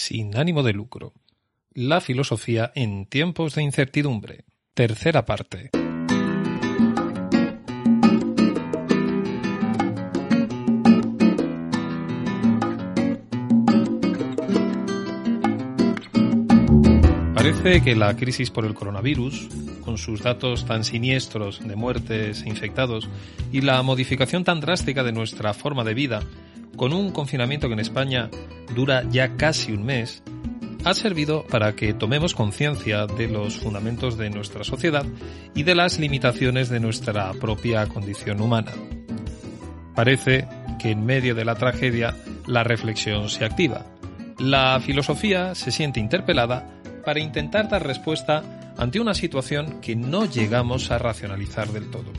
Sin ánimo de lucro. La filosofía en tiempos de incertidumbre. Tercera parte. Parece que la crisis por el coronavirus, con sus datos tan siniestros de muertes e infectados y la modificación tan drástica de nuestra forma de vida, con un confinamiento que en España dura ya casi un mes, ha servido para que tomemos conciencia de los fundamentos de nuestra sociedad y de las limitaciones de nuestra propia condición humana. Parece que en medio de la tragedia la reflexión se activa. La filosofía se siente interpelada para intentar dar respuesta ante una situación que no llegamos a racionalizar del todo.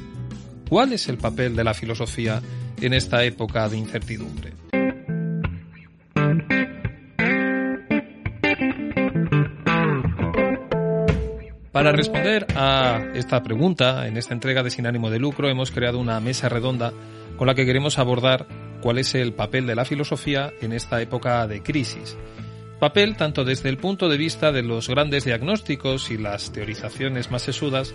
¿Cuál es el papel de la filosofía en esta época de incertidumbre? Para responder a esta pregunta, en esta entrega de Sin ánimo de lucro hemos creado una mesa redonda con la que queremos abordar cuál es el papel de la filosofía en esta época de crisis Papel tanto desde el punto de vista de los grandes diagnósticos y las teorizaciones más sesudas,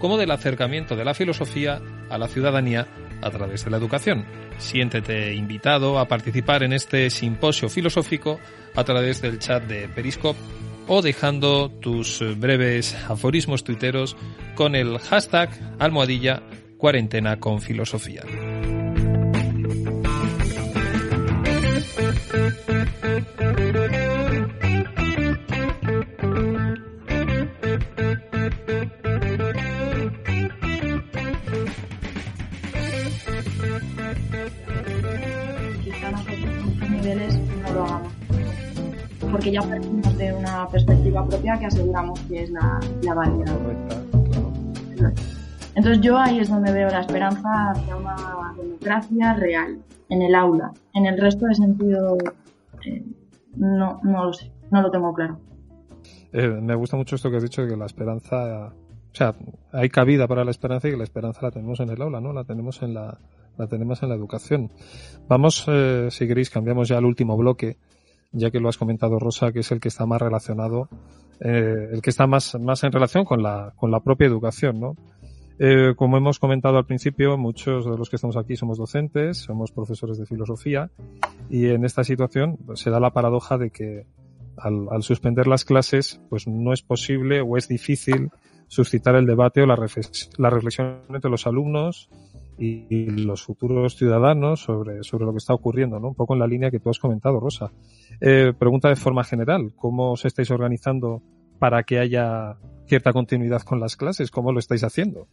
como del acercamiento de la filosofía a la ciudadanía a través de la educación. Siéntete invitado a participar en este simposio filosófico a través del chat de Periscope o dejando tus breves aforismos tuiteros con el hashtag almohadilla cuarentena con filosofía. Porque ya partimos de una perspectiva propia que aseguramos que es la, la válida. Entonces yo ahí es donde veo la esperanza hacia una democracia real, en el aula. En el resto de sentido, eh, no, no lo sé, no lo tengo claro. Eh, me gusta mucho esto que has dicho de que la esperanza, o sea, hay cabida para la esperanza y que la esperanza la tenemos en el aula, ¿no? La tenemos en la, la tenemos en la educación. Vamos, eh, si queréis, cambiamos ya al último bloque ya que lo has comentado Rosa, que es el que está más relacionado, eh, el que está más, más en relación con la, con la propia educación, ¿no? Eh, como hemos comentado al principio, muchos de los que estamos aquí somos docentes, somos profesores de filosofía y en esta situación pues, se da la paradoja de que al, al, suspender las clases, pues no es posible o es difícil suscitar el debate o la, la reflexión entre los alumnos y, los futuros ciudadanos sobre, sobre lo que está ocurriendo, ¿no? Un poco en la línea que tú has comentado, Rosa. Eh, pregunta de forma general, ¿cómo os estáis organizando para que haya cierta continuidad con las clases? ¿Cómo lo estáis haciendo?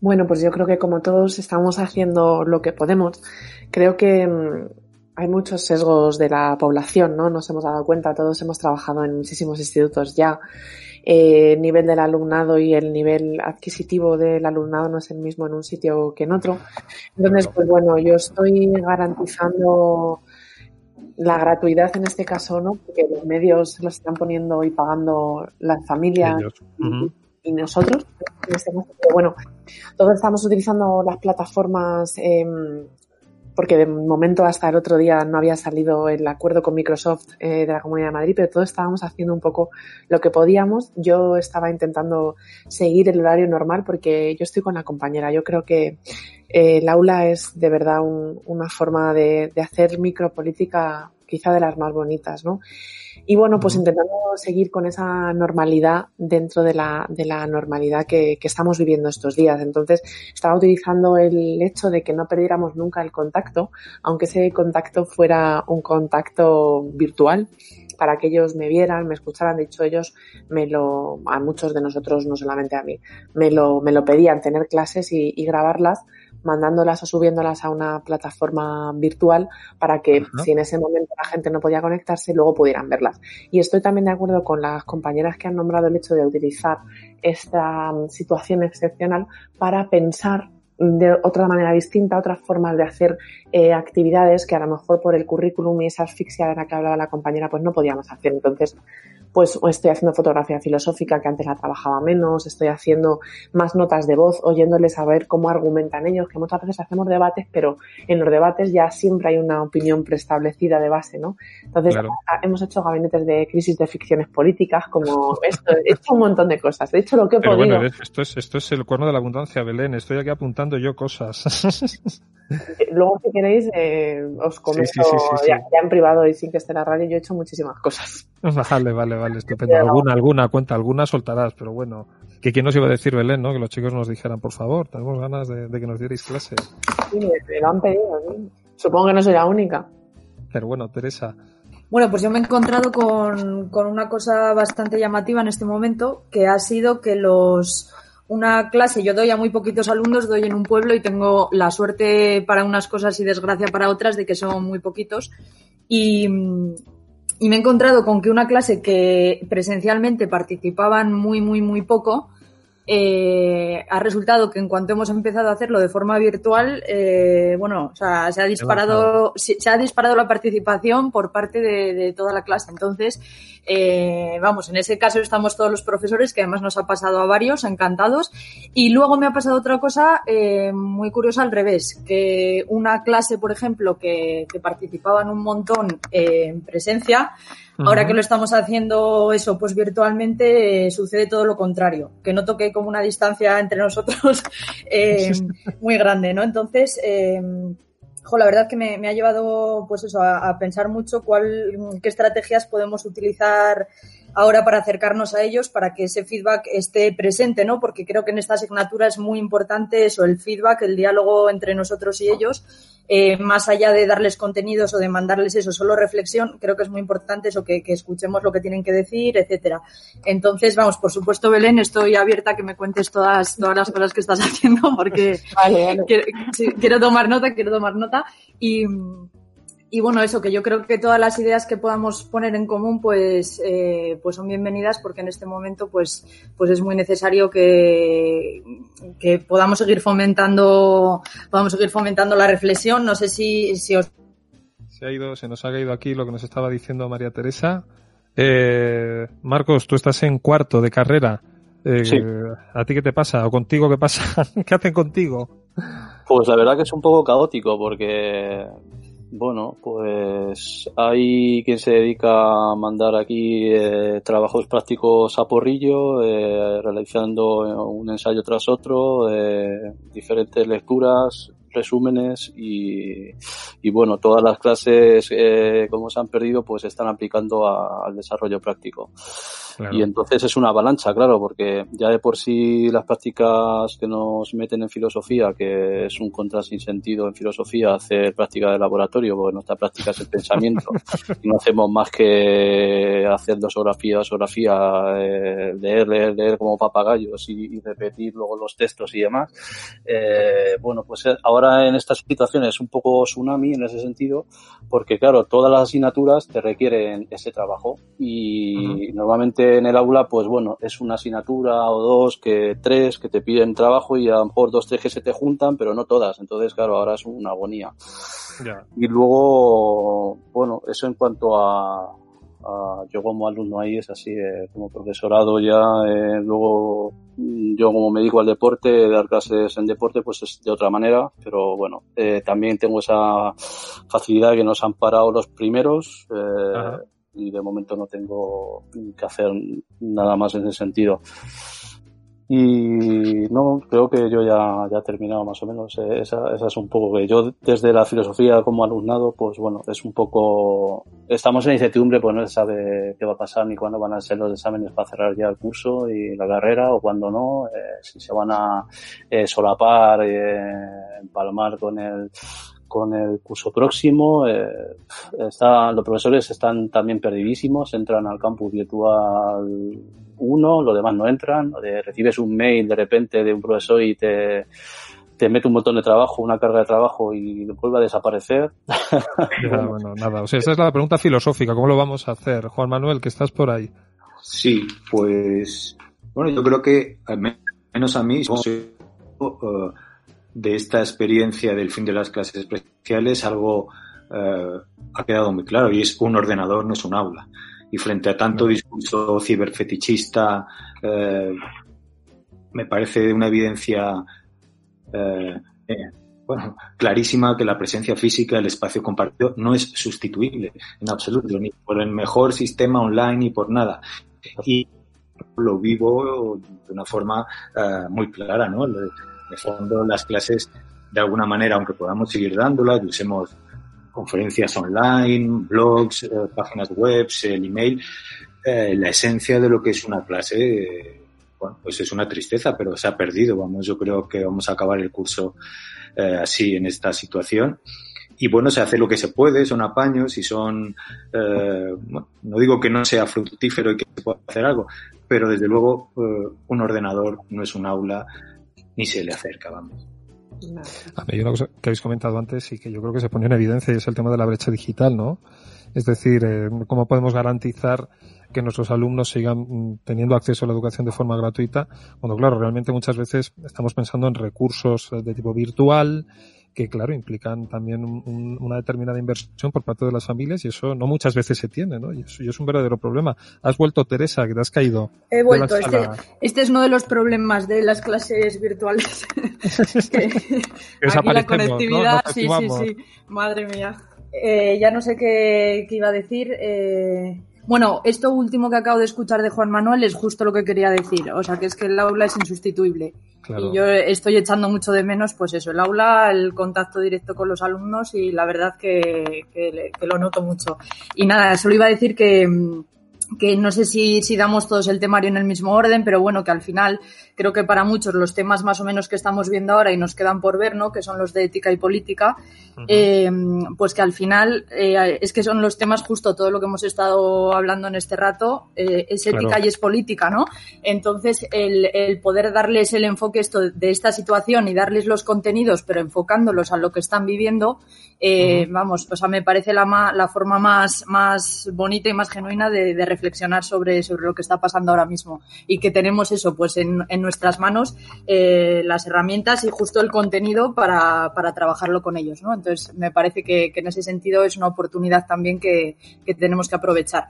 Bueno, pues yo creo que como todos estamos haciendo lo que podemos. Creo que mm, hay muchos sesgos de la población, ¿no? Nos hemos dado cuenta, todos hemos trabajado en muchísimos institutos ya el eh, nivel del alumnado y el nivel adquisitivo del alumnado no es el mismo en un sitio que en otro. Entonces, pues bueno, yo estoy garantizando la gratuidad en este caso, ¿no? Porque los medios los están poniendo y pagando las familias y, nosotros. Este pero bueno, todos estamos utilizando las plataformas eh, porque de momento hasta el otro día no había salido el acuerdo con Microsoft eh, de la Comunidad de Madrid, pero todos estábamos haciendo un poco lo que podíamos. Yo estaba intentando seguir el horario normal porque yo estoy con la compañera. Yo creo que eh, el aula es de verdad una forma de, de hacer micropolítica quizá de las más bonitas, ¿no? Y bueno, pues intentando seguir con esa normalidad dentro de la, de la normalidad que, que, estamos viviendo estos días. Entonces, estaba utilizando el hecho de que no perdiéramos nunca el contacto, aunque ese contacto fuera un contacto virtual, para que ellos me vieran, me escucharan. De hecho, ellos me lo, a muchos de nosotros, no solamente a mí, me lo, me lo pedían, tener clases y, y grabarlas mandándolas o subiéndolas a una plataforma virtual para que si en ese momento la gente no podía conectarse, luego pudieran verlas. Y estoy también de acuerdo con las compañeras que han nombrado el hecho de utilizar esta mm, situación excepcional para pensar de otra manera distinta, otras formas de hacer eh, actividades que a lo mejor por el currículum y esa asfixia de la que hablaba la compañera, pues no podíamos hacer. Entonces, pues estoy haciendo fotografía filosófica que antes la trabajaba menos, estoy haciendo más notas de voz, oyéndoles a ver cómo argumentan ellos, que muchas veces hacemos debates, pero en los debates ya siempre hay una opinión preestablecida de base, ¿no? Entonces, hemos hecho gabinetes de crisis de ficciones políticas, como esto, he hecho un montón de cosas, he hecho lo que he pero podido. Bueno, esto es, esto es el cuerno de la abundancia, Belén, estoy aquí apuntando yo cosas. Luego, si queréis, eh, os comento ya, en privado y sin que esté en la radio, yo he hecho muchísimas cosas. Vale, vale, vale, estupendo. Alguna, alguna cuenta, alguna soltarás, pero bueno. Que quién nos iba a decir, Belén, ¿no? Que los chicos nos dijeran, por favor, tenemos ganas de, que nos dierais clases. Sí, me lo han pedido, ¿sí? Supongo que no soy la única. Pero bueno, Teresa. Bueno, pues yo me he encontrado con, con una cosa bastante llamativa en este momento, que ha sido que los una clase, yo doy a muy poquitos alumnos, doy en un pueblo y tengo la suerte para unas cosas y desgracia para otras de que son muy poquitos. Y, y me he encontrado con que una clase que presencialmente participaban muy, muy, muy poco, eh, ha resultado que en cuanto hemos empezado a hacerlo de forma virtual, eh, bueno, o sea, se ha disparado, se, ha disparado la participación por parte de, toda la clase. Entonces, eh, vamos, en ese caso estamos todos los profesores, que además nos ha pasado a varios, encantados. Y luego me ha pasado otra cosa eh, muy curiosa al revés, que una clase, por ejemplo, que, que participaban un montón en presencia, Ahora que lo estamos haciendo eso, pues virtualmente eh, sucede todo lo contrario, que no toque como una distancia entre nosotros eh, muy grande, ¿no? Entonces, eh, la verdad que me, ha llevado, pues eso, a, a, pensar mucho cuál, qué estrategias podemos utilizar ahora para acercarnos a ellos, para que ese feedback esté presente, ¿no? Porque creo que en esta asignatura es muy importante eso, el feedback, el diálogo entre nosotros y ellos, eh, más allá de darles contenidos o de mandarles eso, solo reflexión, creo que es muy importante eso, que, escuchemos lo que tienen que decir, etcétera. Entonces, vamos, por supuesto, Belén, estoy abierta a que me cuentes todas, todas las cosas que estás haciendo, porque quiero tomar nota, quiero tomar nota. Y, y bueno, eso, que yo creo que todas las ideas que podamos poner en común, pues, eh, pues son bienvenidas porque en este momento, pues, pues es muy necesario que, que podamos seguir fomentando, podamos seguir fomentando la reflexión. No sé si, si os... Se ha ido, se nos ha caído aquí lo que nos estaba diciendo María Teresa. Eh, Marcos, tú estás en cuarto de carrera. Eh, ¿A ti qué te pasa? ¿O contigo qué pasa? ¿Qué hacen contigo? Pues la verdad que es un poco caótico porque bueno, pues hay quien se dedica a mandar aquí eh, trabajos prácticos a porrillo, eh, realizando un ensayo tras otro, eh, diferentes lecturas, resúmenes y, y, bueno, todas las clases eh, como se han perdido pues están aplicando al desarrollo práctico. Y entonces es una avalancha, claro, porque ya de por sí las prácticas que nos meten en filosofía, que es un contra sin sentido en filosofía hacer práctica de laboratorio, porque nuestra práctica es el pensamiento, y no hacemos más que hacer dosografía, dosografía, eh, leer, leer, leer como papagayos y, repetir luego los textos y demás. Eh, bueno, pues eh, ahora en estas situaciones es un poco tsunami en ese sentido, porque claro, todas las asignaturas te requieren ese trabajo y normalmente en el aula, pues bueno, es una asignatura o dos, que tres, que te piden trabajo y a lo mejor dos, tres que se te juntan, pero no todas. Entonces, claro, ahora es una agonía. Y luego, bueno, eso en cuanto a, yo como alumno ahí es así, eh, como profesorado ya, eh, luego mm, yo como me dedico al deporte, dar clases en deporte pues es de otra manera, pero bueno, eh, también tengo esa facilidad que nos han parado los primeros, y de momento no tengo que hacer nada más en ese sentido. Y no, creo que yo ya, ya he más o menos. Eh, esa, esa es un poco que yo desde la filosofía como alumnado, pues bueno, es un poco, estamos en incertidumbre, pues no se sabe qué va a pasar ni cuándo van a ser los exámenes para cerrar ya el curso y la carrera o cuándo no, eh, si se van a eh, solapar, eh, empalmar con el, con el curso próximo. Eh, está, los profesores están también perdidísimos, entran al campus virtual uno, los demás no entran. recibes un mail de repente de un profesor y te, te mete un montón de trabajo, una carga de trabajo y vuelve a desaparecer. bueno, nada. O sea, esa es la pregunta filosófica. ¿Cómo lo vamos a hacer? Juan Manuel, que estás por ahí. Sí, pues, bueno, yo creo que, al menos a mí, uh, de esta experiencia del fin de las clases especiales, algo uh, ha quedado muy claro y es un ordenador no es un aula. Y frente a tanto discurso ciberfetichista, uh, me parece una evidencia eh, eh, bueno, clarísima que la presencia física, el espacio compartido, no es sustituible en absoluto, ni por el mejor sistema online ni por nada. Y lo vivo de una forma uh, muy clara, ¿no? De, fondo, las clases, de alguna manera, aunque podamos seguir dándolas, usemos conferencias online, blogs, eh, páginas web, el email, eh, la esencia de lo que es una clase bueno, pues es una tristeza, pero se ha perdido. Vamos, yo creo que vamos a acabar el curso eh, así en esta situación. Y bueno, se hace lo que se puede, son apaños y son, eh, no digo que no sea fructífero y que se pueda hacer algo, pero desde luego eh, un ordenador no es un aula ni se le acerca, vamos. A mí hay una cosa que habéis comentado antes y que yo creo que se pone en evidencia y es el tema de la brecha digital, ¿no? Es decir, eh, cómo podemos garantizar que nuestros alumnos sigan mm, teniendo acceso a la educación de forma gratuita, cuando claro, realmente muchas veces estamos pensando en recursos eh, de tipo virtual, que claro, implican también un, una determinada inversión por parte de las familias y eso no muchas veces se tiene, ¿no? Y eso, y es un verdadero problema. Has vuelto, Teresa, que te has caído. He vuelto. Este, este, es uno de los problemas de las clases virtuales. que, aquí la conectividad, ¿no? sí, sí, sí. Madre mía. Eh, ya no sé qué, qué iba a decir. Eh, bueno, esto último que acabo de escuchar de Juan Manuel es justo lo que quería decir. O sea, que es que el aula es insustituible. Claro. Y yo estoy echando mucho de menos, pues eso, el aula, el contacto directo con los alumnos y la verdad que, que, que lo noto mucho. Y nada, solo iba a decir que, que no sé si, si damos todos el temario en el mismo orden, pero bueno, que al final creo que para muchos los temas más o menos que estamos viendo ahora y nos quedan por ver, ¿no? Que son los de ética y política, uh -huh. eh, pues que al final eh, es que son los temas justo todo lo que hemos estado hablando en este rato, eh, es ética claro. y es política, ¿no? Entonces, el, el, poder darles el enfoque esto de esta situación y darles los contenidos, pero enfocándolos a lo que están viviendo, uh -huh. vamos, o sea, me parece la, la forma más, más bonita y más genuina de, de, reflexionar sobre, sobre lo que está pasando ahora mismo. Y que tenemos eso, pues en, en nuestras manos, eh, las herramientas y justo el contenido para, para trabajarlo con ellos, ¿no? Entonces, me parece que, que, en ese sentido es una oportunidad también que, que tenemos que aprovechar.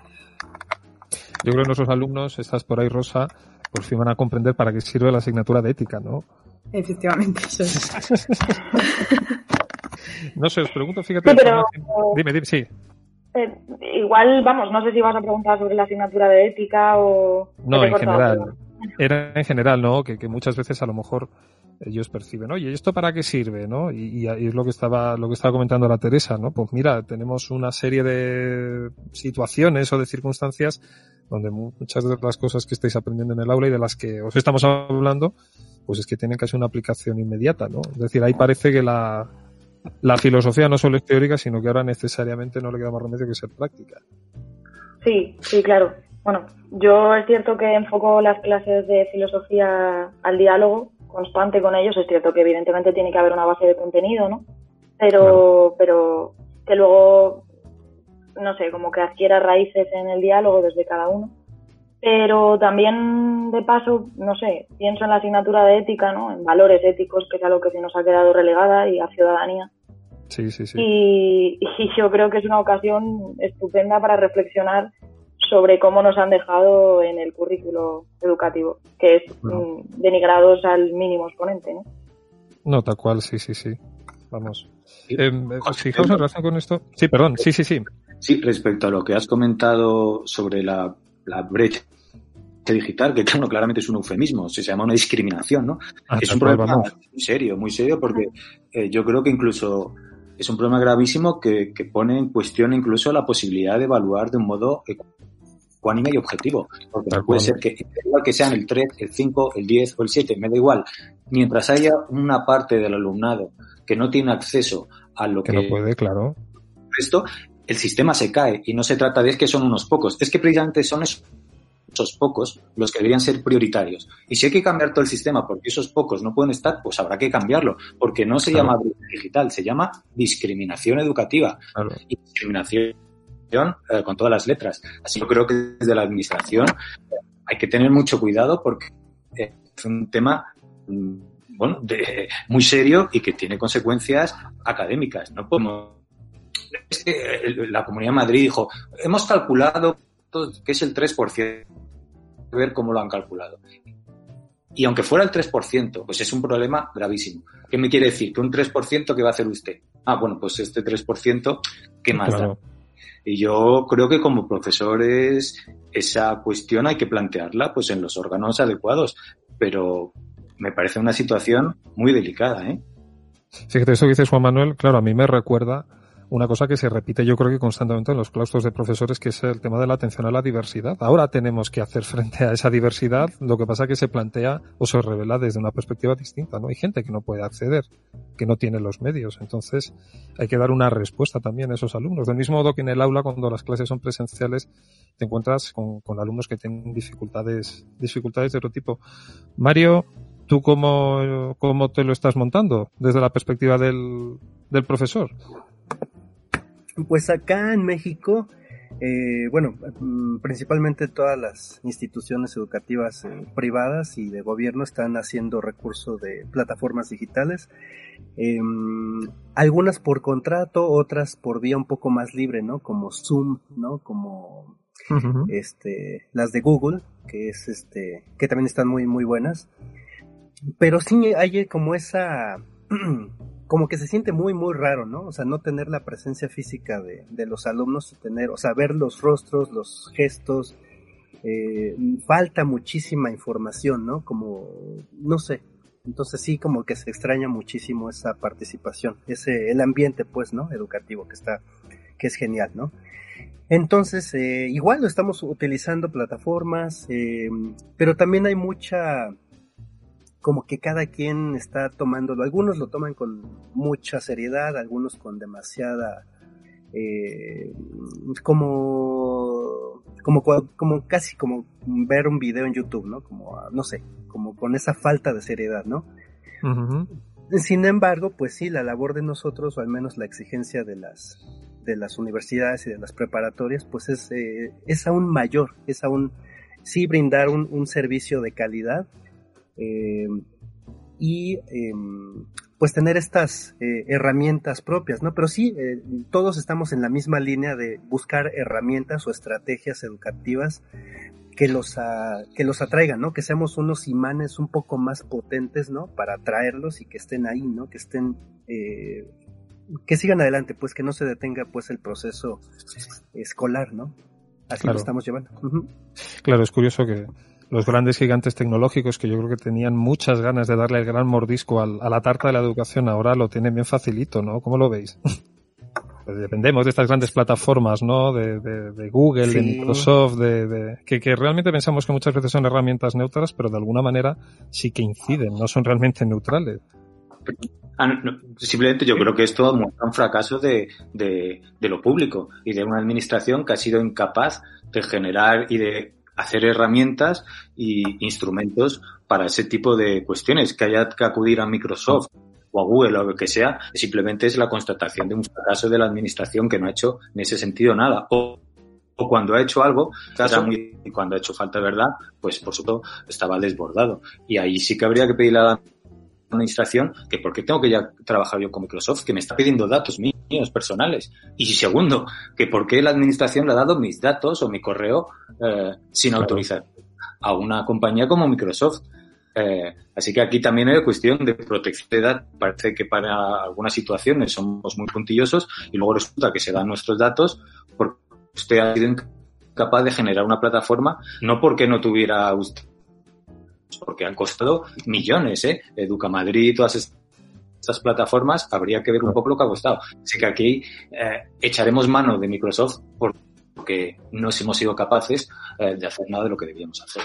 Yo creo que nuestros alumnos, estás por ahí, Rosa, por fin van a comprender para qué sirve la asignatura de ética, ¿no? Efectivamente, eso es. No sé, os pregunto, fíjate. Sí, pero... Dime, dime, sí. Eh, igual, vamos, no sé si vas a preguntar sobre la asignatura de ética o... No, en general. Era en general, ¿no? Que, que, muchas veces a lo mejor ellos perciben, oye, ¿esto para qué sirve, no? Y, y, es lo que estaba, lo que estaba comentando la Teresa, ¿no? Pues mira, tenemos una serie de situaciones o de circunstancias donde muchas de las cosas que estáis aprendiendo en el aula y de las que os estamos hablando, pues es que tienen casi una aplicación inmediata, ¿no? Es decir, ahí parece que la, la filosofía no solo es teórica, sino que ahora necesariamente no le queda más remedio que ser práctica. Sí, sí, claro. Bueno, yo es cierto que enfoco las clases de filosofía al diálogo constante con ellos. Es cierto que evidentemente tiene que haber una base de contenido, ¿no? Pero, claro. pero que luego, no sé, como que adquiera raíces en el diálogo desde cada uno. Pero también, de paso, no sé, pienso en la asignatura de ética, ¿no? En valores éticos, que es algo que se nos ha quedado relegada, y a ciudadanía. Sí, sí, sí. Y, y yo creo que es una ocasión estupenda para reflexionar sobre cómo nos han dejado en el currículo educativo, que es no. denigrados al mínimo exponente, ¿no? No, tal cual, sí, sí, sí. Vamos. Eh, fijaos en relación con esto. Sí, perdón, sí, sí, sí. Sí, respecto a lo que has comentado sobre la, la brecha digital, que claro, claramente es un eufemismo, se llama una discriminación, ¿no? Ah, es un problema vamos. muy serio, muy serio, porque eh, yo creo que incluso es un problema gravísimo que, que, pone en cuestión incluso la posibilidad de evaluar de un modo ecuánime y objetivo. Porque Tal puede ser que, igual que sean el 3, el 5, el 10 o el 7, me da igual. Mientras haya una parte del alumnado que no tiene acceso a lo que, que no puede, claro. Esto, el sistema se cae y no se trata de es que son unos pocos, es que precisamente son esos esos pocos los que deberían ser prioritarios. Y si hay que cambiar todo el sistema porque esos pocos no pueden estar, pues habrá que cambiarlo, porque no se llama digital, se llama discriminación educativa. Y discriminación eh, con todas las letras. Así yo creo que desde la administración eh, hay que tener mucho cuidado porque eh, es un tema mm, bueno, de, muy serio y que tiene consecuencias académicas. No podemos la Comunidad de Madrid dijo, hemos calculado que es el 3%, ver cómo lo han calculado. Y aunque fuera el 3%, pues es un problema gravísimo. ¿Qué me quiere decir? Que un 3% ¿qué va a hacer usted? Ah, bueno, pues este 3%, ¿qué más da? Y yo creo que como profesores esa cuestión hay que plantearla pues en los órganos adecuados, pero me parece una situación muy delicada, ¿eh? Fíjate, eso que dices Juan Manuel, claro, a mí me recuerda una cosa que se repite yo creo que constantemente en los claustros de profesores, que es el tema de la atención a la diversidad. Ahora tenemos que hacer frente a esa diversidad, lo que pasa es que se plantea o se revela desde una perspectiva distinta, ¿no? Hay gente que no puede acceder, que no tiene los medios, entonces hay que dar una respuesta también a esos alumnos. Del mismo modo que en el aula, cuando las clases son presenciales, te encuentras con, alumnos que tienen dificultades, dificultades de otro tipo. Mario, ¿tú cómo, cómo te lo estás montando desde la perspectiva del profesor? Pues acá en México, eh, bueno, mm, principalmente todas las instituciones educativas eh, privadas y de gobierno están haciendo recurso de plataformas digitales. Em, algunas por contrato, otras por vía un poco más libre, ¿no? Como Zoom, ¿no? Como este, las de Google, que es este, que también están muy, muy buenas. Pero sí hay como esa como que se siente muy, muy raro, ¿no? O sea, no tener la presencia física de, de los alumnos tener, o sea, ver los rostros, los gestos, eh, falta muchísima información, ¿no? Como, no sé. Entonces sí, como que se extraña muchísimo esa participación, ese, el ambiente, pues, ¿no? Educativo que está, que es genial, ¿no? Entonces, eh, igual lo estamos utilizando plataformas, eh, pero también hay mucha, como que cada quien está tomándolo. Algunos lo toman con mucha seriedad, algunos con demasiada, eh, como, como, como casi como ver un video en YouTube, ¿no? Como, no sé, como con esa falta de seriedad, ¿no? Sin embargo, pues sí, la labor de nosotros, o al menos la exigencia de las, de las universidades y de las preparatorias, pues es, eh, es aún mayor, es aún, sí brindar un, un servicio de calidad, eh, y em, pues tener estas eh, herramientas propias, ¿no? Pero sí, eh, todos estamos en la misma línea de buscar herramientas o estrategias educativas que los, que los atraigan, ¿no? Que seamos unos imanes un poco más potentes, ¿no? Para atraerlos y que estén ahí, ¿no? Que estén, que sigan adelante, pues que no se detenga pues el proceso escolar, ¿no? Así lo estamos llevando. Claro, es curioso que los grandes gigantes tecnológicos que yo creo que tenían muchas ganas de darle el gran mordisco a la tarta de la educación, ahora lo tienen bien facilito, ¿no? ¿Cómo lo veis? Pues dependemos de estas grandes plataformas, ¿no? De, Google, de Microsoft, de, que, que, realmente pensamos que muchas veces son herramientas neutras, pero de alguna manera sí que inciden, no son realmente neutrales. Ah, simplemente yo creo que esto muestra un fracaso de, de, de lo público y de una administración que ha sido incapaz de generar y de hacer herramientas y instrumentos para ese tipo de cuestiones. Que haya que acudir a Microsoft o a Google o lo que sea, simplemente es la constatación de un fracaso de la administración que no ha hecho en ese sentido nada. O, o cuando ha hecho algo, y cuando ha hecho falta de verdad, pues por supuesto estaba desbordado. Y ahí sí que habría que pedirle a la administración que por qué tengo que ya trabajar yo con Microsoft, que me está pidiendo datos míos personales. Y segundo, que por qué la administración le ha dado mis datos o mi correo eh, sin autorizar a una compañía como Microsoft. Eh, así que aquí también hay cuestión de protección de datos. Parece que para algunas situaciones somos muy puntillosos y luego resulta que se dan nuestros datos porque usted ha sido incapaz de generar una plataforma, no porque no tuviera usted porque han costado millones, ¿eh? Educa Madrid, todas estas plataformas, habría que ver un poco lo que ha costado. Así que aquí eh, echaremos mano de Microsoft porque no hemos sido capaces eh, de hacer nada de lo que debíamos hacer.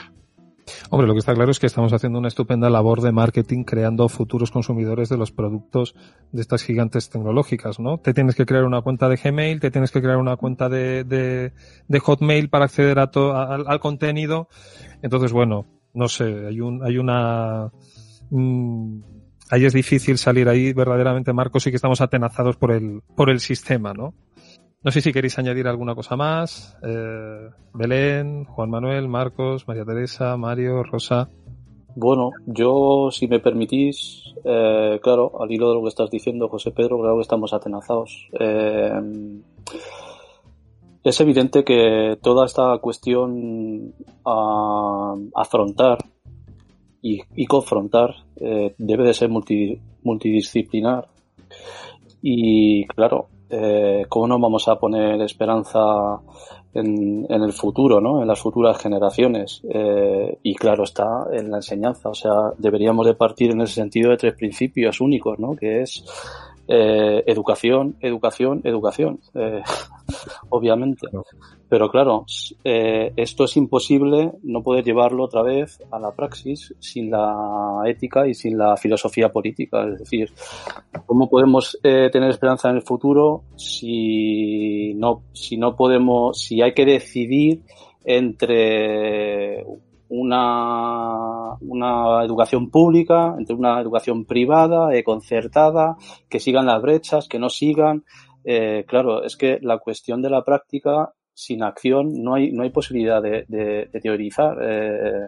Hombre, lo que está claro es que estamos haciendo una estupenda labor de marketing creando futuros consumidores de los productos de estas gigantes tecnológicas, ¿no? Te tienes que crear una cuenta de Gmail, te tienes que crear una cuenta de, de, de Hotmail para acceder a to, al, al, contenido. Entonces, bueno, no sé, hay un, hay una, mmm, ahí es difícil salir ahí verdaderamente, Marcos, y que estamos atenazados por el, por el sistema, ¿no? No sé si queréis añadir alguna cosa más. Eh, Belén, Juan Manuel, Marcos, María Teresa, Mario, Rosa. Bueno, yo, si me permitís, eh, claro, al hilo de lo que estás diciendo, José Pedro, claro que estamos atenazados. Eh, es evidente que toda esta cuestión a afrontar y, y confrontar eh, debe de ser multi, multidisciplinar. Y claro, eh, ¿cómo no vamos a poner esperanza en, en, el futuro, ¿no? en las futuras generaciones? Eh, y claro está en la enseñanza, o sea, deberíamos de partir en ese sentido de tres principios únicos, ¿no? que es eh, educación, educación, educación, eh, obviamente. Pero claro, eh, esto es imposible no poder llevarlo otra vez a la praxis sin la ética y sin la filosofía política. Es decir, ¿cómo podemos eh, tener esperanza en el futuro si no, si no podemos, si hay que decidir entre una, una educación pública, entre una educación privada, eh, concertada, que sigan las brechas, que no sigan. Eh, claro, es que la cuestión de la práctica sin acción no hay, no hay posibilidad de, teorizar. Eh,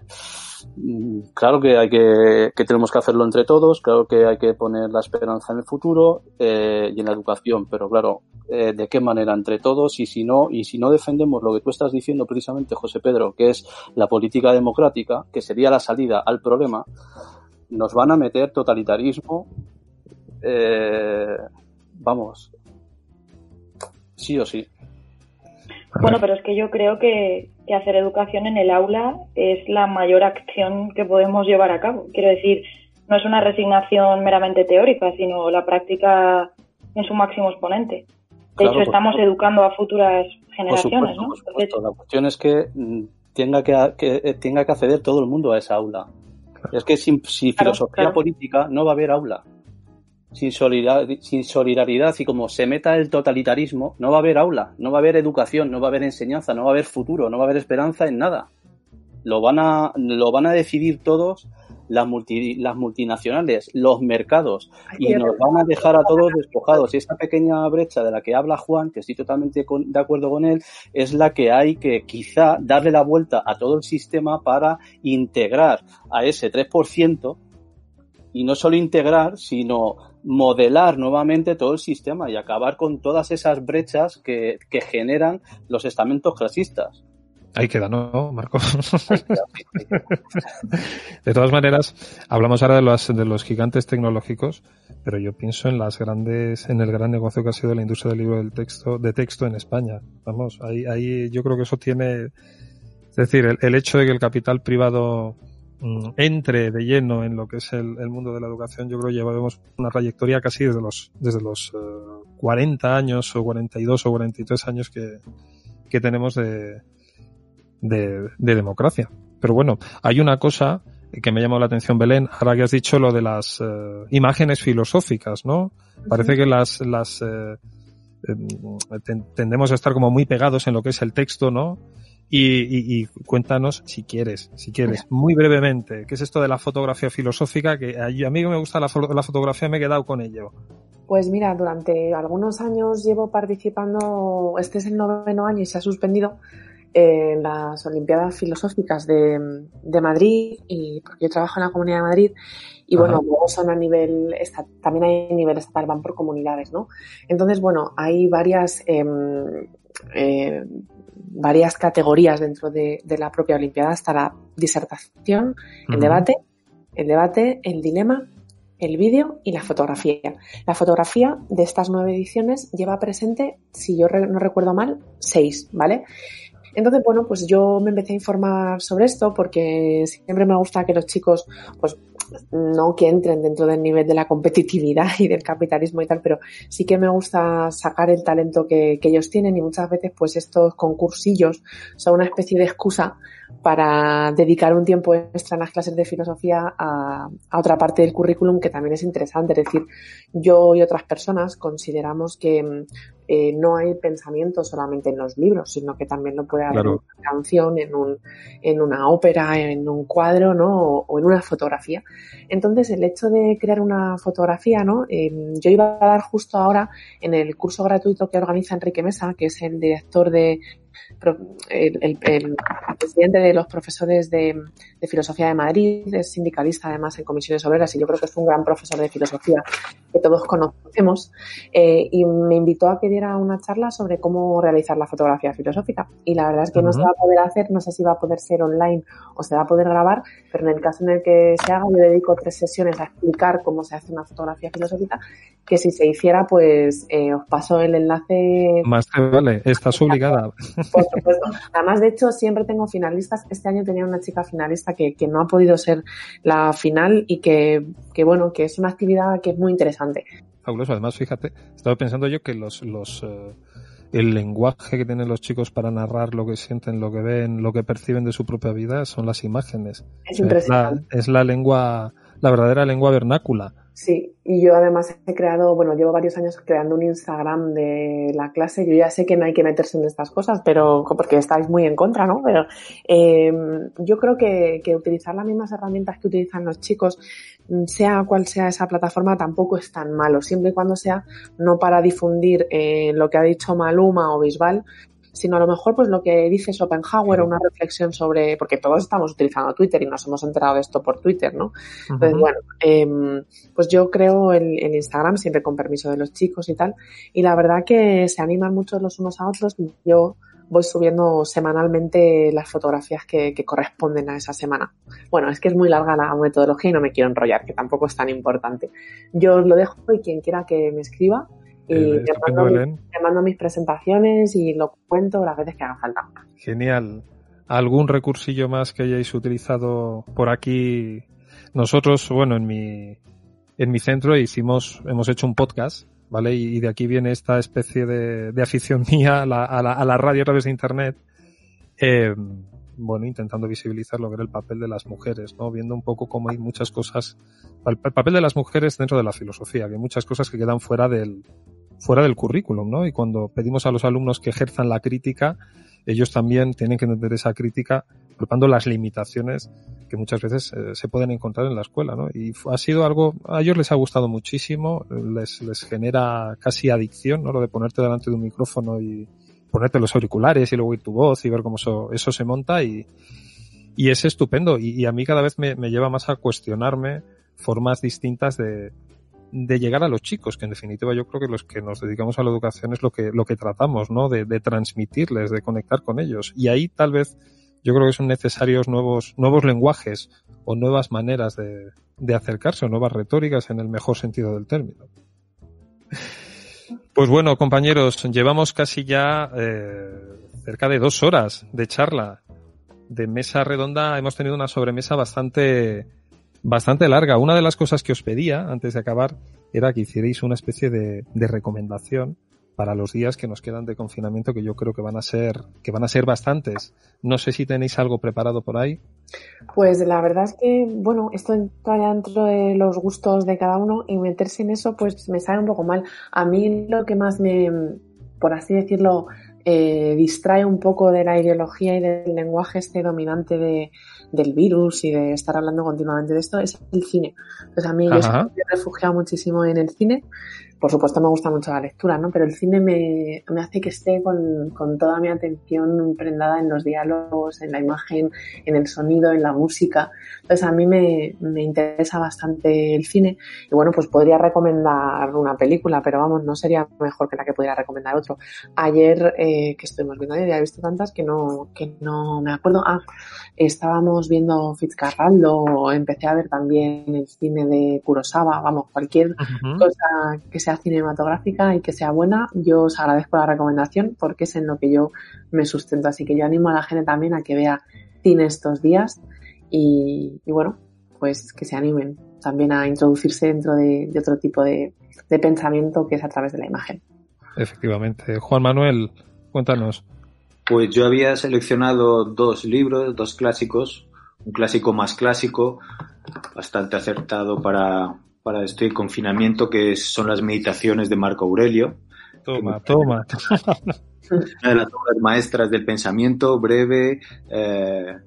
claro que hay que, tenemos que hacerlo entre todos, claro que hay que poner la esperanza en el futuro eh, y en la educación, pero claro, eh, de qué manera entre todos y si no, y si no defendemos lo que tú estás diciendo precisamente, José Pedro, que es la política democrática, que sería la salida al problema, nos van a meter totalitarismo, vamos, sí o sí. Bueno, pero es que yo creo que, que, hacer educación en el aula es la mayor acción que podemos llevar a cabo. Quiero decir, no es una resignación meramente teórica, sino la práctica en su máximo exponente. De claro, hecho, estamos educando a futuras generaciones, por supuesto, ¿no? Por. La cuestión es que mm, tenga que, que, eh, tenga que acceder todo el mundo a esa aula. Es que sin, sin claro, filosofía política no va a haber aula sin solidaridad, sin solidaridad y como se meta el totalitarismo, no va a haber aula, no va a haber educación, no va a haber enseñanza, no va a haber futuro, no va a haber esperanza en nada. Lo van a, lo van a decidir todos las, multi, las multinacionales, los mercados, y nos van a dejar a todos despojados. Y esa pequeña brecha de la que habla Juan, que estoy totalmente con, de acuerdo con él, es la que hay que quizá darle la vuelta a todo el sistema para integrar a ese 3%, y no solo integrar, sino modelar nuevamente todo el sistema y acabar con todas esas brechas que, que generan los estamentos clasistas. Ahí queda, ¿no, Marco? de todas maneras, hablamos ahora de los, de los gigantes tecnológicos, pero yo pienso en las grandes, en el gran negocio que ha sido la industria del libro del texto, de texto en España. Vamos, ahí, ahí yo creo que eso tiene, es decir, el, el hecho de que el capital privado mm, entre de lleno en lo que es el, el, mundo de la educación, yo creo que llevamos una trayectoria casi desde los, desde los uh, 40 años o 42 o 43 años que, que tenemos de, de, de, democracia. Pero bueno, hay una cosa que me llamó la atención, Belén, ahora que has dicho lo de las uh, imágenes filosóficas, ¿no? Parece que las, las uh, tendemos a estar como muy pegados en lo que es el texto, ¿no? Y, y, y, cuéntanos, si quieres, si quieres, muy brevemente, ¿qué es esto de la fotografía filosófica? Que a, mí me gusta la, la, fotografía, me he quedado con ello. Pues mira, durante algunos años llevo participando, este es el noveno año y se ha suspendido, en las Olimpiadas Filosóficas de, de, Madrid y porque yo trabajo en la Comunidad de Madrid y Ajá. bueno, luego son a nivel, también hay a nivel estatal, van por comunidades, ¿no? Entonces, bueno, hay varias, eh, eh, varias categorías dentro de, de, la propia Olimpiada, hasta la disertación, el uh -huh. debate, el debate, el dilema, el vídeo y la fotografía. La fotografía de estas nueve ediciones lleva presente, si yo re no recuerdo mal, seis, ¿vale? Entonces, bueno, pues yo me empecé a informar sobre esto porque siempre me gusta que los chicos, pues no que entren dentro del nivel de la competitividad y del capitalismo y tal, pero sí que me gusta sacar el talento que, que ellos tienen y muchas veces pues estos concursillos son una especie de excusa para dedicar un tiempo extra en las clases de filosofía a, a, otra parte del currículum que también es interesante. Es decir, yo y otras personas consideramos que eh, no hay pensamiento solamente en los libros, sino que también lo puede haber Claro. en una canción, en, un, en una ópera, en un cuadro, ¿no? O, o en una fotografía. Entonces, el hecho de crear una fotografía, ¿no? Eh, yo iba a dar justo ahora en el curso gratuito que organiza Enrique Mesa, que es el director de el, el- el presidente de los profesores de, de filosofía de Madrid, es sindicalista además en comisiones obreras y yo creo que es un gran profesor de filosofía que todos conocemos eh, y me invitó a que diera una charla sobre cómo realizar la fotografía filosófica. Y la verdad es que no se va a poder hacer, no sé si va a poder ser online o se va a poder grabar, pero en el caso en el que se haga yo dedico tres sesiones a explicar cómo se hace una fotografía filosófica que si se hiciera pues eh, os paso el enlace. Más te vale, estás obligada. por supuesto. Además, de hecho, siempre tengo finalistas. Este año tenía una chica finalista que, que no ha podido ser la final y que, que, bueno, que es una actividad que es muy interesante. Fabuloso. Además, fíjate, estaba pensando yo que los, los, eh, el lenguaje que tienen los chicos para narrar lo que sienten, lo que ven, lo que perciben de su propia vida son las imágenes. Es la, impresionante. es la lengua, la verdadera lengua vernácula. Sí, y yo además he creado, bueno, llevo varios años creando un Instagram de la clase. Yo ya sé que no hay que meterse en estas cosas, pero porque estáis muy en contra, ¿no? Pero eh, yo creo que, que utilizar las mismas herramientas que utilizan los chicos, mm, sea cual sea esa plataforma, tampoco es tan malo, siempre y cuando sea no para difundir eh, lo que ha dicho Maluma o Bisbal, sino a lo mejor pues lo que dice Schopenhauer, una reflexión sobre, porque todos estamos utilizando Twitter y nos hemos enterado de esto por Twitter, ¿no? Entonces, bueno, eh, pues yo creo el Instagram siempre con permiso de los chicos y tal. Y la verdad que se animan mucho los unos a otros. y Yo voy subiendo semanalmente las fotografías que, que corresponden a esa semana. Bueno, es que es muy larga la metodología y no me quiero enrollar, que tampoco es tan importante. Yo os lo dejo y quien quiera que me escriba. Y Eh, te estupendo, mando, te mis presentaciones y lo cuento las veces que haga falta. Genial. ¿Algún recursillo más que hayáis utilizado por aquí? Nosotros, bueno, en mi, en mi centro hicimos, hemos hecho un podcast, ¿vale? Y, y de aquí viene esta especie de, de afición mía a la, a, la, a la radio a través de internet. Eh, bueno, intentando visibilizar lo que era el papel de las mujeres, ¿no? Viendo un poco cómo hay muchas cosas, el papel de las mujeres dentro de la filosofía, que hay muchas cosas que quedan fuera del, fuera del currículum, ¿no? Y cuando pedimos a los alumnos que ejerzan la crítica, ellos también tienen que entender esa crítica, palpando las limitaciones que muchas veces eh, se pueden encontrar en la escuela, ¿no? Y ha sido algo, a ellos les ha gustado muchísimo, les, les genera casi adicción, ¿no? Lo de ponerte delante de un micrófono y ponerte los auriculares y luego oír tu voz y ver cómo eso, eso se monta y, y es estupendo. Y, y a mí cada vez me, me lleva más a cuestionarme formas distintas de, de llegar a los chicos, que en definitiva yo creo que los que nos dedicamos a la educación es lo que, lo que tratamos, ¿no? De, de transmitirles, de conectar con ellos. Y ahí tal vez yo creo que son necesarios nuevos, nuevos lenguajes o nuevas maneras de, de acercarse o nuevas retóricas en el mejor sentido del término. Pues bueno, compañeros, llevamos casi ya eh, cerca de dos horas de charla, de mesa redonda. Hemos tenido una sobremesa bastante, bastante larga. Una de las cosas que os pedía antes de acabar era que hicierais una especie de, recomendación para los días que nos quedan de confinamiento, que yo creo que van a ser, que van a ser bastantes. No sé si tenéis algo preparado por ahí. Pues la verdad es que, bueno, esto ya dentro de los gustos de cada uno y meterse en eso pues me sale un poco mal. A mí lo que más me, por así decirlo, eh, distrae un poco de la ideología y del lenguaje este dominante de, del virus y de estar hablando continuamente de esto es el cine. Pues a mí yo me he refugiado muchísimo en el cine. Por supuesto me gusta mucho la lectura, ¿no? Pero el cine me, me hace que esté con, con toda mi atención prendada en los diálogos, en la imagen, en el sonido, en la música. Entonces a mí me, me interesa bastante el cine y bueno, pues podría recomendar una película, pero vamos, no sería mejor que la que pudiera recomendar otro. Ayer eh, que estuvimos viendo, ya he visto tantas que no, que no me acuerdo. Ah, estábamos viendo Fitzcarraldo, empecé a ver también el cine de Kurosawa, vamos, cualquier cosa que sea cinematográfica y que sea buena, yo os agradezco la recomendación porque es en lo que yo me sustento. Así que yo animo a la gente también a que vea cine estos días y, y bueno, pues que se animen también a introducirse dentro de, otro tipo de, pensamiento que es a través de la imagen. Efectivamente. Juan Manuel, cuéntanos. Pues yo había seleccionado dos libros, dos clásicos, un clásico más clásico, bastante acertado para, para este confinamiento, que son las meditaciones de Marco Aurelio. Toma, toma. Una de las obras maestras del pensamiento, breve, eh,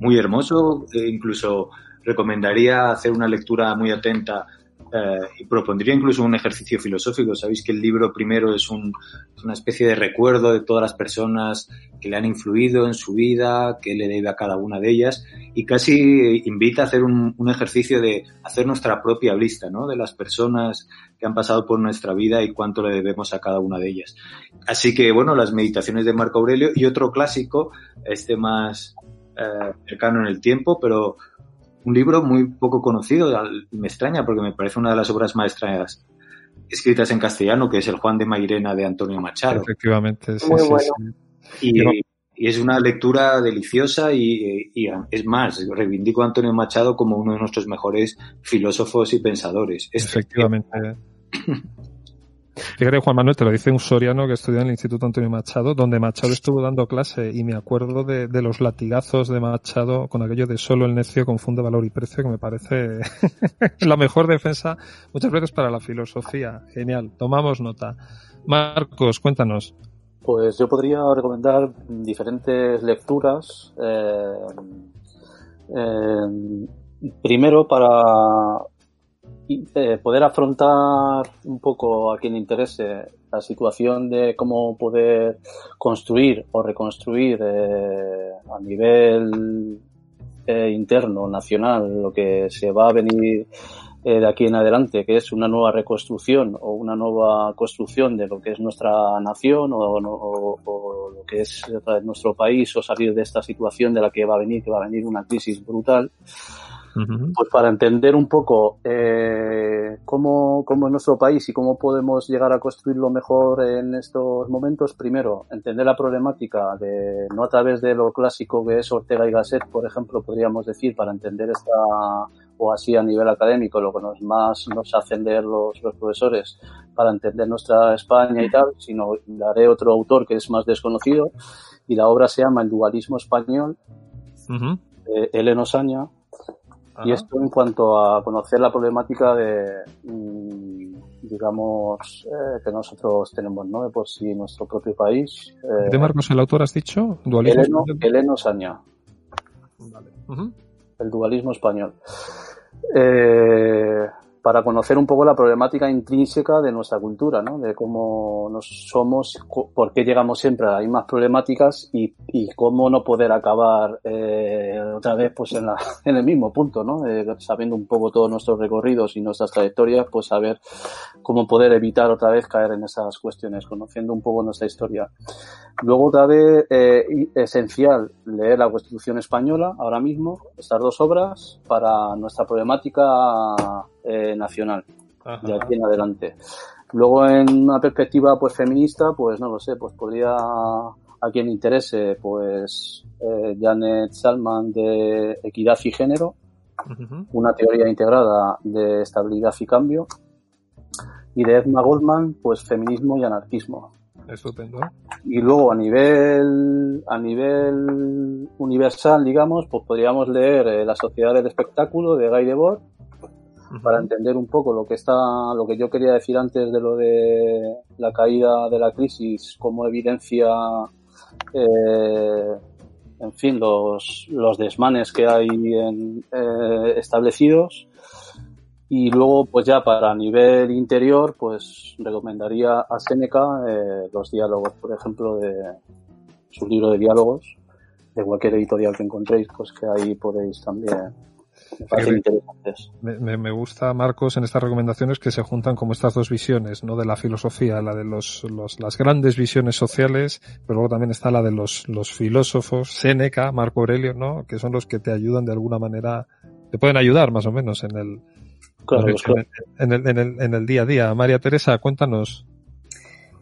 muy hermoso, e incluso recomendaría hacer una lectura muy atenta eh, y propondría incluso un ejercicio filosófico. Sabéis que el libro primero es, un, una especie de recuerdo de todas las personas que le han influido en su vida, que le debe a cada una de ellas y casi invita a hacer un, un ejercicio de hacer nuestra propia lista, ¿no? De las personas que han pasado por nuestra vida y cuánto le debemos a cada una de ellas. Así que, bueno, las meditaciones de Marco Aurelio y otro clásico, este más eh, cercano en el tiempo, pero un libro muy poco conocido, me extraña porque me parece una de las obras maestras escritas en castellano, que es el Juan de Mairena de Antonio Machado. Efectivamente, sí, muy bueno. Y, es una lectura deliciosa y, es más, reivindico a Antonio Machado como uno de nuestros mejores filósofos y pensadores. Efectivamente. Fíjate, Juan Manuel, te lo dice un soriano que estudia en el Instituto Antonio Machado, donde Machado estuvo dando clase y me acuerdo de, los latigazos de Machado con aquello de solo el necio confunde valor y precio, que me parece la mejor defensa muchas veces para la filosofía. Genial, tomamos nota. Marcos, cuéntanos. Pues yo podría recomendar diferentes lecturas. Eh, eh, primero para poder afrontar un poco a quien interese la situación de cómo poder construir o reconstruir eh, a nivel eh, interno, nacional, lo que se va a venir de aquí en adelante, que es una nueva reconstrucción o una nueva construcción de lo que es nuestra nación o, lo que es nuestro país o salir de esta situación de la que va a venir, que va a venir una crisis brutal pues para entender un poco eh, cómo, cómo es nuestro país y cómo podemos llegar a construirlo mejor en estos momentos, primero, entender la problemática de, no a través de lo clásico que es Ortega y Gasset, por ejemplo, podríamos decir, para entender esta, o así a nivel académico, lo que nos más nos hacen leer los, los profesores para entender nuestra España y tal, sino daré otro autor que es más desconocido y la obra se llama El dualismo español, de Eleno Saña, y esto en cuanto a conocer la problemática de, mm, digamos, eh, que nosotros tenemos, ¿no? De por sí nuestro propio país. Eh, ¿De Marcos el autor has dicho? ¿Dualismo Eleno, Saña. El dualismo español. Eh, para conocer un poco la problemática intrínseca de nuestra cultura, ¿no? De cómo nos somos, por qué llegamos siempre a las mismas problemáticas y, cómo no poder acabar eh, otra vez pues en, la, en el mismo punto, ¿no? Eh, sabiendo un poco todos nuestros recorridos y nuestras trayectorias, pues saber cómo poder evitar otra vez caer en esas cuestiones, conociendo un poco nuestra historia. Luego otra vez eh, esencial leer la Constitución española ahora mismo, estas dos obras, para nuestra problemática eh, nacional de aquí en adelante. Luego en una perspectiva pues feminista, pues no lo sé, pues podría a quien interese, pues eh, Janet Salman de Equidad y Género, una teoría integrada de estabilidad y cambio, y de Edna Goldman, pues feminismo y anarquismo. Estupendo. Y luego a nivel a nivel universal, digamos, pues podríamos leer eh, La sociedad del espectáculo de Guy Debord para entender un poco lo que está, lo que yo quería decir antes de lo de la caída de la crisis como evidencia, eh, en fin, los, los desmanes que hay en, eh, establecidos. Y luego, pues ya para nivel interior, pues recomendaría a Seneca eh, los diálogos, por ejemplo, de su libro de diálogos, de cualquier editorial que encontréis, pues que ahí podéis también me, me, gusta, Marcos, en estas recomendaciones que se juntan como estas dos visiones, ¿no? De la filosofía, la de los, los, las grandes visiones sociales, pero luego también está la de los, los filósofos, Séneca, Marco Aurelio, ¿no? Que son los que te ayudan de alguna manera, te pueden ayudar más o menos en el, en, el, en, el, en el día a día. María Teresa, cuéntanos.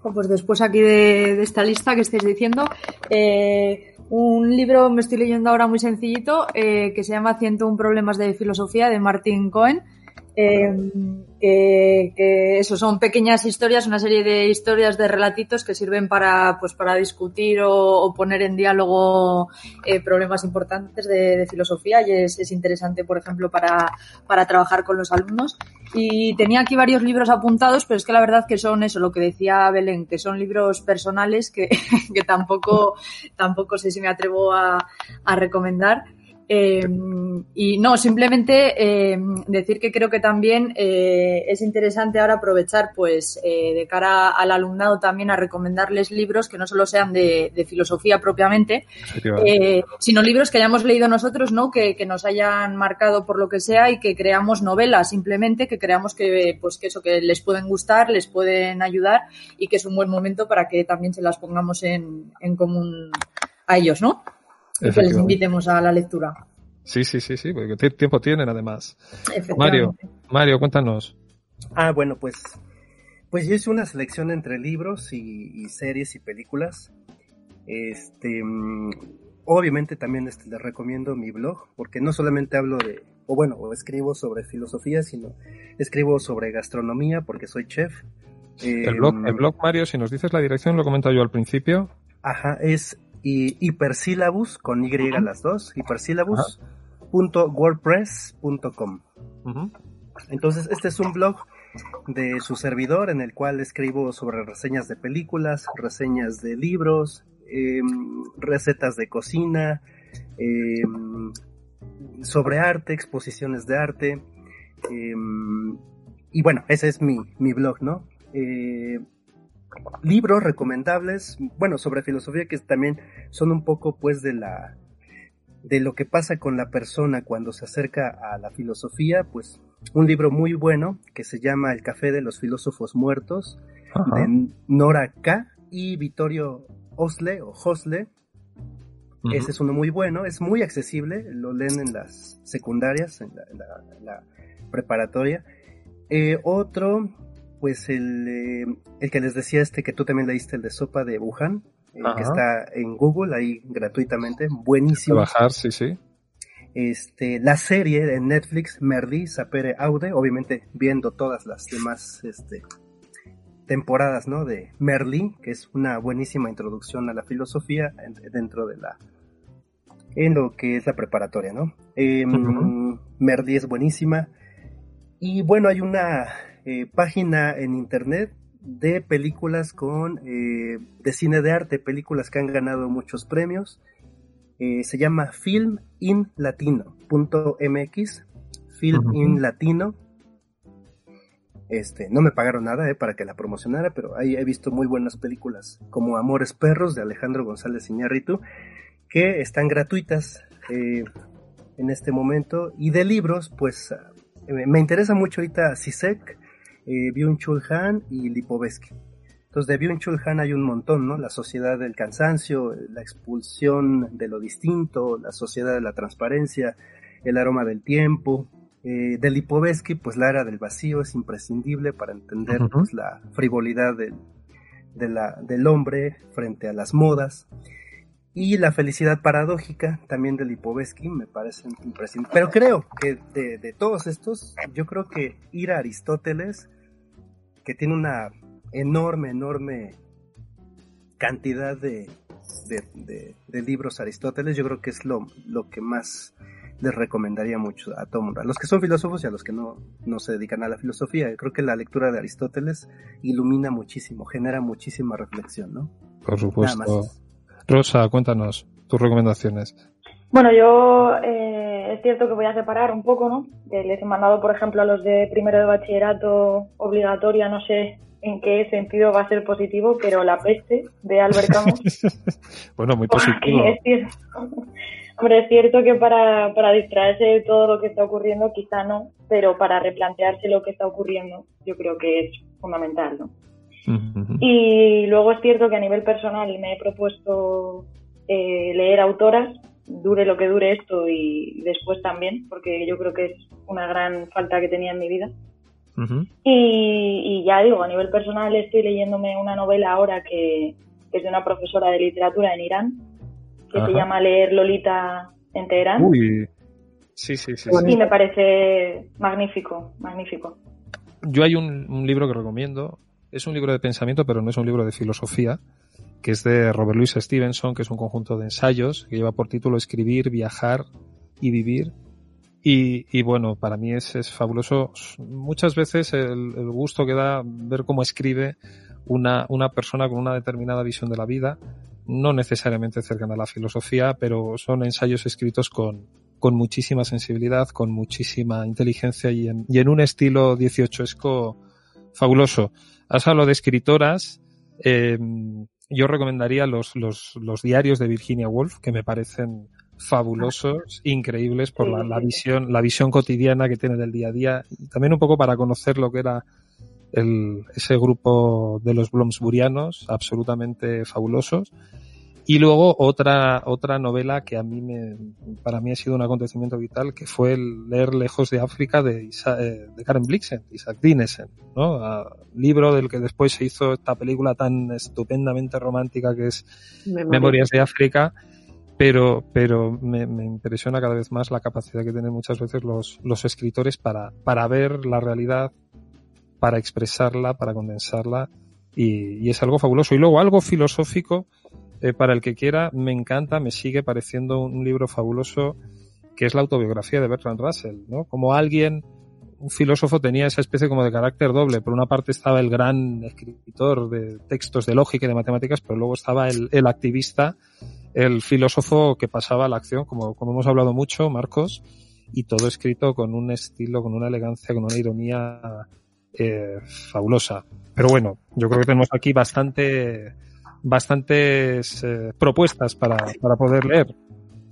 Pues después aquí de, esta lista que estáis diciendo, eh, un libro me estoy leyendo ahora muy sencillito eh, que se llama 101 problemas de filosofía de Martin Cohen eh, que, que, eso son pequeñas historias, una serie de historias de relatitos que sirven para, pues, para discutir o, o poner en diálogo eh, problemas importantes de, de filosofía y es, es, interesante, por ejemplo, para, para trabajar con los alumnos. Y tenía aquí varios libros apuntados, pero es que la verdad que son eso, lo que decía Belén, que son libros personales que, que tampoco, tampoco sé si me atrevo a, a recomendar. Eh, y no, simplemente eh, decir que creo que también eh, es interesante ahora aprovechar, pues, eh, de cara al alumnado también a recomendarles libros que no solo sean de, de filosofía propiamente, eh, sino libros que hayamos leído nosotros, ¿no? Que, que, nos hayan marcado por lo que sea y que creamos novelas simplemente, que creamos que, pues, que eso, que les pueden gustar, les pueden ayudar y que es un buen momento para que también se las pongamos en, en común a ellos, ¿no? Y que les invitemos a la lectura. Sí, sí, sí, sí, porque tiempo tienen además. Mario, Mario, cuéntanos. Ah, bueno, pues, pues yo hice una selección entre libros y, y series y películas. Este, obviamente también este, les recomiendo mi blog, porque no solamente hablo de, o bueno, o escribo sobre filosofía, sino escribo sobre gastronomía, porque soy chef. El blog, el blog Mario, si nos dices la dirección, lo comento yo al principio. Ajá, es y hipersyllabus con Y uh -huh. las dos, hipersyllabus.wordpress.com. Uh -huh. Entonces, este es un blog de su servidor en el cual escribo sobre reseñas de películas, reseñas de libros, eh, recetas de cocina, eh, sobre arte, exposiciones de arte. Eh, y bueno, ese es mi, mi blog, ¿no? Libros recomendables, bueno, sobre filosofía que también son un poco pues de la de lo que pasa con la persona cuando se acerca a la filosofía, pues un libro muy bueno que se llama El café de los filósofos muertos de Nora K y Vittorio Osle o Hosle. Uh -huh. Ese es uno muy bueno, es muy accesible, lo leen en las secundarias, en la, en la, en la preparatoria. Eh, otro pues el, eh, el que les decía este que tú también leíste, el de sopa de Wuhan, el que está en Google ahí gratuitamente, buenísimo. bajar, sí, sí. Este, la serie de Netflix, Merli Sapere Aude, obviamente viendo todas las demás este, temporadas, ¿no? De Merli, que es una buenísima introducción a la filosofía dentro de la, en lo que es la preparatoria, ¿no? Eh, uh -huh. Es buenísima. Y bueno, hay una eh, página en internet de películas con eh, de cine de arte, películas que han ganado muchos premios. Eh, se llama filminlatino.mx, Film uh -huh. in Latino. Este, no me pagaron nada para que la promocionara, pero ahí he visto muy buenas películas como Amores Perros de Alejandro González Iñárritu, que están gratuitas en este momento. Y de libros, pues me interesa mucho ahorita Sisek, eh, Byung-Chul Han y Lipovetsky. Entonces, de Byung-Chul Han hay un montón, ¿no? La sociedad del cansancio, la expulsión de lo distinto, la sociedad de la transparencia, el aroma del tiempo. Eh, de Lipovetsky, pues la era del vacío es imprescindible para entender uh -huh. pues, la frivolidad del, de la, del hombre frente a las modas. Y la felicidad paradójica, también de Lipovetsky, me parece imprescindible. Pero creo que de, de todos estos, yo creo que ir a Aristóteles que tiene una enorme, enorme cantidad de, de, de, de, libros Aristóteles, yo creo que es lo, lo que más les recomendaría mucho a todo mundo, a los que son filósofos y a los que no, no se dedican a la filosofía. Yo creo que la lectura de Aristóteles ilumina muchísimo, genera muchísima reflexión, ¿no? Por supuesto. Rosa, cuéntanos tus recomendaciones. Bueno, yo eh, es cierto que voy a separar un poco, ¿no? Que les he mandado, por ejemplo, a los de primero de bachillerato obligatoria, no sé en qué sentido va a ser positivo, pero La peste de Albert Camus. bueno, muy positivo. Es cierto, hombre, es cierto que para, para distraerse de todo lo que está ocurriendo quizá no, pero para replantearse lo que está ocurriendo yo creo que es fundamental, ¿no? Y luego es cierto que a nivel personal me he propuesto eh, leer autoras dure lo que dure esto y después también, porque yo creo que es una gran falta que tenía en mi vida. Uh -huh. y, y, ya digo, a nivel personal estoy leyéndome una novela ahora que, que, es de una profesora de literatura en Irán que se llama Leer Lolita en Teherán. Uy. Sí, sí, sí, Y me parece magnífico, magnífico. Yo hay un, libro que recomiendo. Es un libro de pensamiento, pero no es un libro de filosofía, que es de Robert Louis Stevenson, que es un conjunto de ensayos que lleva por título Escribir, Viajar y Vivir. Y, bueno, para mí es, es fabuloso. Muchas veces el, el, gusto que da ver cómo escribe una, una persona con una determinada visión de la vida, no necesariamente cercana a la filosofía, pero son ensayos escritos con, con muchísima sensibilidad, con muchísima inteligencia y en, y en un estilo 18esco fabuloso. Has hablado de escritoras. Eh, yo recomendaría los, los, los, diarios de Virginia Woolf, que me parecen fabulosos, increíbles por la, la, visión, la visión cotidiana que tiene del día a día y también un poco para conocer lo que era el, ese grupo de los Bloomsburianos, absolutamente fabulosos. Y luego otra, otra novela que a mí me, para mí ha sido un acontecimiento vital, que fue el leer Lejos de África de, eh, de Karen Blixen, Isaac Dinesen, ¿no? libro del que después se hizo esta película tan estupendamente romántica que es Memorias, de África, pero, pero me, me, impresiona cada vez más la capacidad que tienen muchas veces los, los escritores para, para ver la realidad, para expresarla, para condensarla, y, y es algo fabuloso. Y luego algo filosófico, eh, para el que quiera, me encanta, me sigue pareciendo un libro fabuloso que es la autobiografía de Bertrand Russell, ¿no? Como alguien, un filósofo tenía esa especie como de carácter doble. Por una parte estaba el gran escritor de textos de lógica y de matemáticas, pero luego estaba el, el activista, el filósofo que pasaba a la acción, como, como hemos hablado mucho, Marcos, y todo escrito con un estilo, con una elegancia, con una ironía eh, fabulosa. Pero bueno, yo creo que tenemos aquí bastante bastantes eh, propuestas para, para poder leer.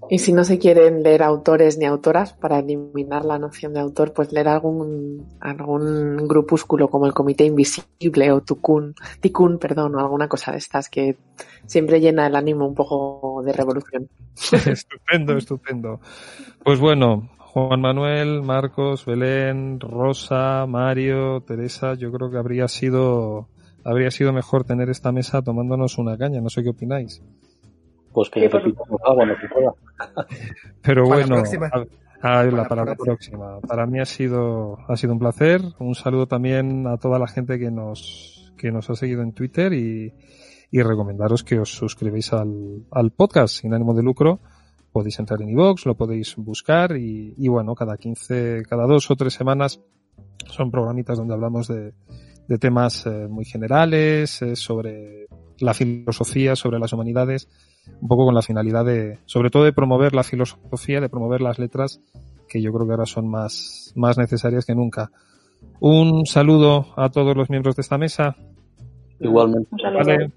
Y si no se quieren leer autores ni autoras, para eliminar la noción de autor, pues leer algún, algún grupúsculo como el Comité Invisible o Tukun, Tikun, perdón, o alguna cosa de estas que siempre llena el ánimo un poco de revolución. estupendo, estupendo. Pues bueno, Juan Manuel, Marcos, Belén, Rosa, Mario, Teresa, yo creo que habría sido habría sido mejor tener esta mesa tomándonos una caña. No sé qué opináis. Pues que agua, no se pueda. Pero bueno, para, la, para la próxima. Para mí ha sido, ha sido un placer. Un saludo también a toda la gente que nos, que nos ha seguido en Twitter y, y recomendaros que os suscribáis al, al podcast sin ánimo de lucro. Podéis entrar en iVoox, lo podéis buscar y, y bueno, cada 15, cada dos o tres semanas son programitas donde hablamos de, de temas eh, muy generales, eh, sobre la filosofía, sobre las humanidades, un poco con la finalidad de, sobre todo de promover la filosofía, de promover las letras, que yo creo que ahora son más, más necesarias que nunca. Un saludo a todos los miembros de esta mesa. Igualmente. Vale.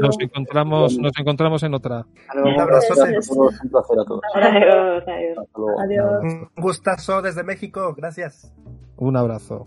Nos encontramos, nos encontramos en otra. Un abrazo. Un placer a todos. Adiós, adiós. Adiós. Un gustazo desde México. Gracias. Un abrazo.